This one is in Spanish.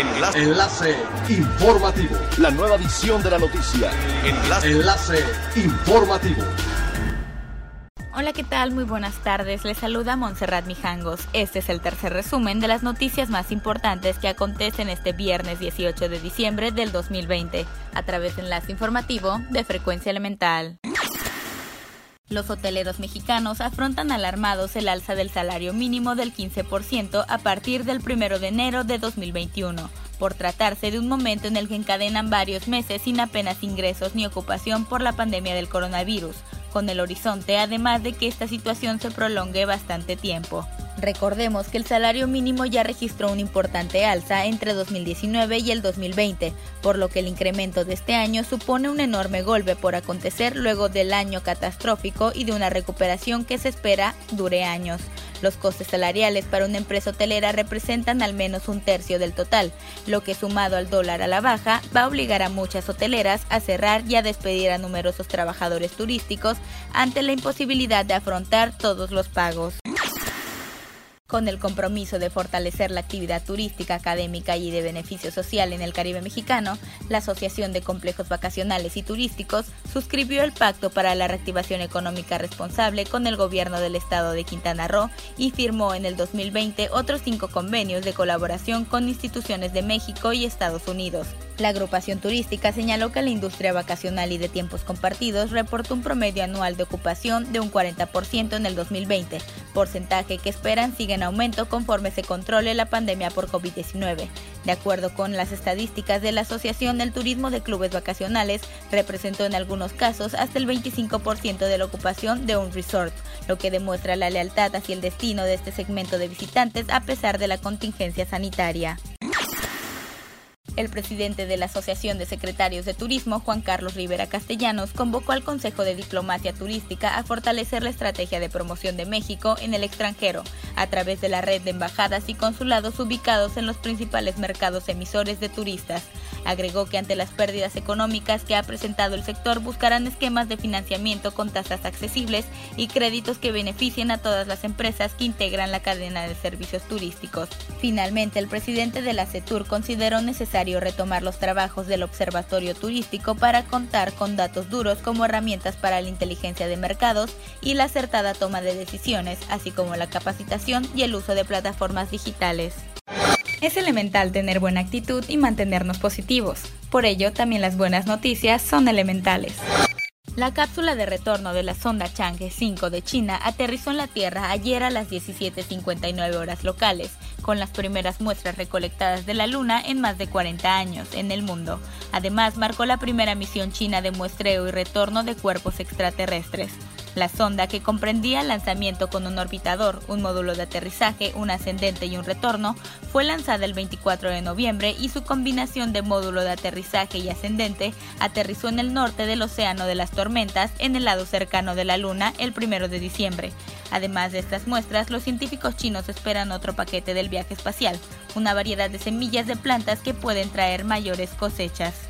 Enlace. Enlace informativo. La nueva edición de la noticia. Enlace. Enlace informativo. Hola, ¿qué tal? Muy buenas tardes. Les saluda Montserrat Mijangos. Este es el tercer resumen de las noticias más importantes que acontecen este viernes 18 de diciembre del 2020 a través de enlace informativo de Frecuencia Elemental. Los hoteleros mexicanos afrontan alarmados el alza del salario mínimo del 15% a partir del 1 de enero de 2021, por tratarse de un momento en el que encadenan varios meses sin apenas ingresos ni ocupación por la pandemia del coronavirus, con el horizonte además de que esta situación se prolongue bastante tiempo. Recordemos que el salario mínimo ya registró una importante alza entre 2019 y el 2020, por lo que el incremento de este año supone un enorme golpe por acontecer luego del año catastrófico y de una recuperación que se espera dure años. Los costes salariales para una empresa hotelera representan al menos un tercio del total, lo que sumado al dólar a la baja va a obligar a muchas hoteleras a cerrar y a despedir a numerosos trabajadores turísticos ante la imposibilidad de afrontar todos los pagos. Con el compromiso de fortalecer la actividad turística, académica y de beneficio social en el Caribe mexicano, la Asociación de Complejos Vacacionales y Turísticos suscribió el Pacto para la Reactivación Económica Responsable con el gobierno del estado de Quintana Roo y firmó en el 2020 otros cinco convenios de colaboración con instituciones de México y Estados Unidos. La agrupación turística señaló que la industria vacacional y de tiempos compartidos reportó un promedio anual de ocupación de un 40% en el 2020, porcentaje que esperan siga en aumento conforme se controle la pandemia por COVID-19. De acuerdo con las estadísticas de la Asociación, el turismo de clubes vacacionales representó en algunos casos hasta el 25% de la ocupación de un resort, lo que demuestra la lealtad hacia el destino de este segmento de visitantes a pesar de la contingencia sanitaria. El presidente de la Asociación de Secretarios de Turismo, Juan Carlos Rivera Castellanos, convocó al Consejo de Diplomacia Turística a fortalecer la estrategia de promoción de México en el extranjero, a través de la red de embajadas y consulados ubicados en los principales mercados emisores de turistas. Agregó que ante las pérdidas económicas que ha presentado el sector buscarán esquemas de financiamiento con tasas accesibles y créditos que beneficien a todas las empresas que integran la cadena de servicios turísticos. Finalmente, el presidente de la CETUR consideró necesario retomar los trabajos del Observatorio Turístico para contar con datos duros como herramientas para la inteligencia de mercados y la acertada toma de decisiones, así como la capacitación y el uso de plataformas digitales. Es elemental tener buena actitud y mantenernos positivos. Por ello, también las buenas noticias son elementales. La cápsula de retorno de la sonda Chang'e 5 de China aterrizó en la Tierra ayer a las 17.59 horas locales, con las primeras muestras recolectadas de la Luna en más de 40 años en el mundo. Además, marcó la primera misión china de muestreo y retorno de cuerpos extraterrestres. La sonda, que comprendía el lanzamiento con un orbitador, un módulo de aterrizaje, un ascendente y un retorno, fue lanzada el 24 de noviembre y su combinación de módulo de aterrizaje y ascendente aterrizó en el norte del Océano de las Tormentas, en el lado cercano de la Luna, el 1 de diciembre. Además de estas muestras, los científicos chinos esperan otro paquete del viaje espacial, una variedad de semillas de plantas que pueden traer mayores cosechas.